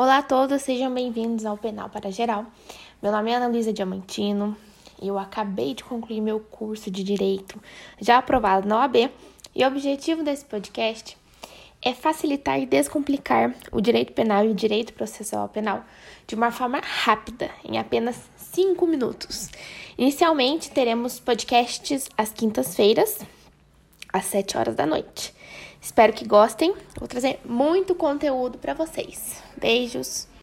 Olá a todos, sejam bem-vindos ao Penal para Geral. Meu nome é Ana Luísa Diamantino e eu acabei de concluir meu curso de Direito, já aprovado na OAB, e o objetivo desse podcast é facilitar e descomplicar o direito penal e o direito processual penal de uma forma rápida, em apenas 5 minutos. Inicialmente, teremos podcasts às quintas-feiras, às 7 horas da noite. Espero que gostem. Vou trazer muito conteúdo para vocês. Beijos!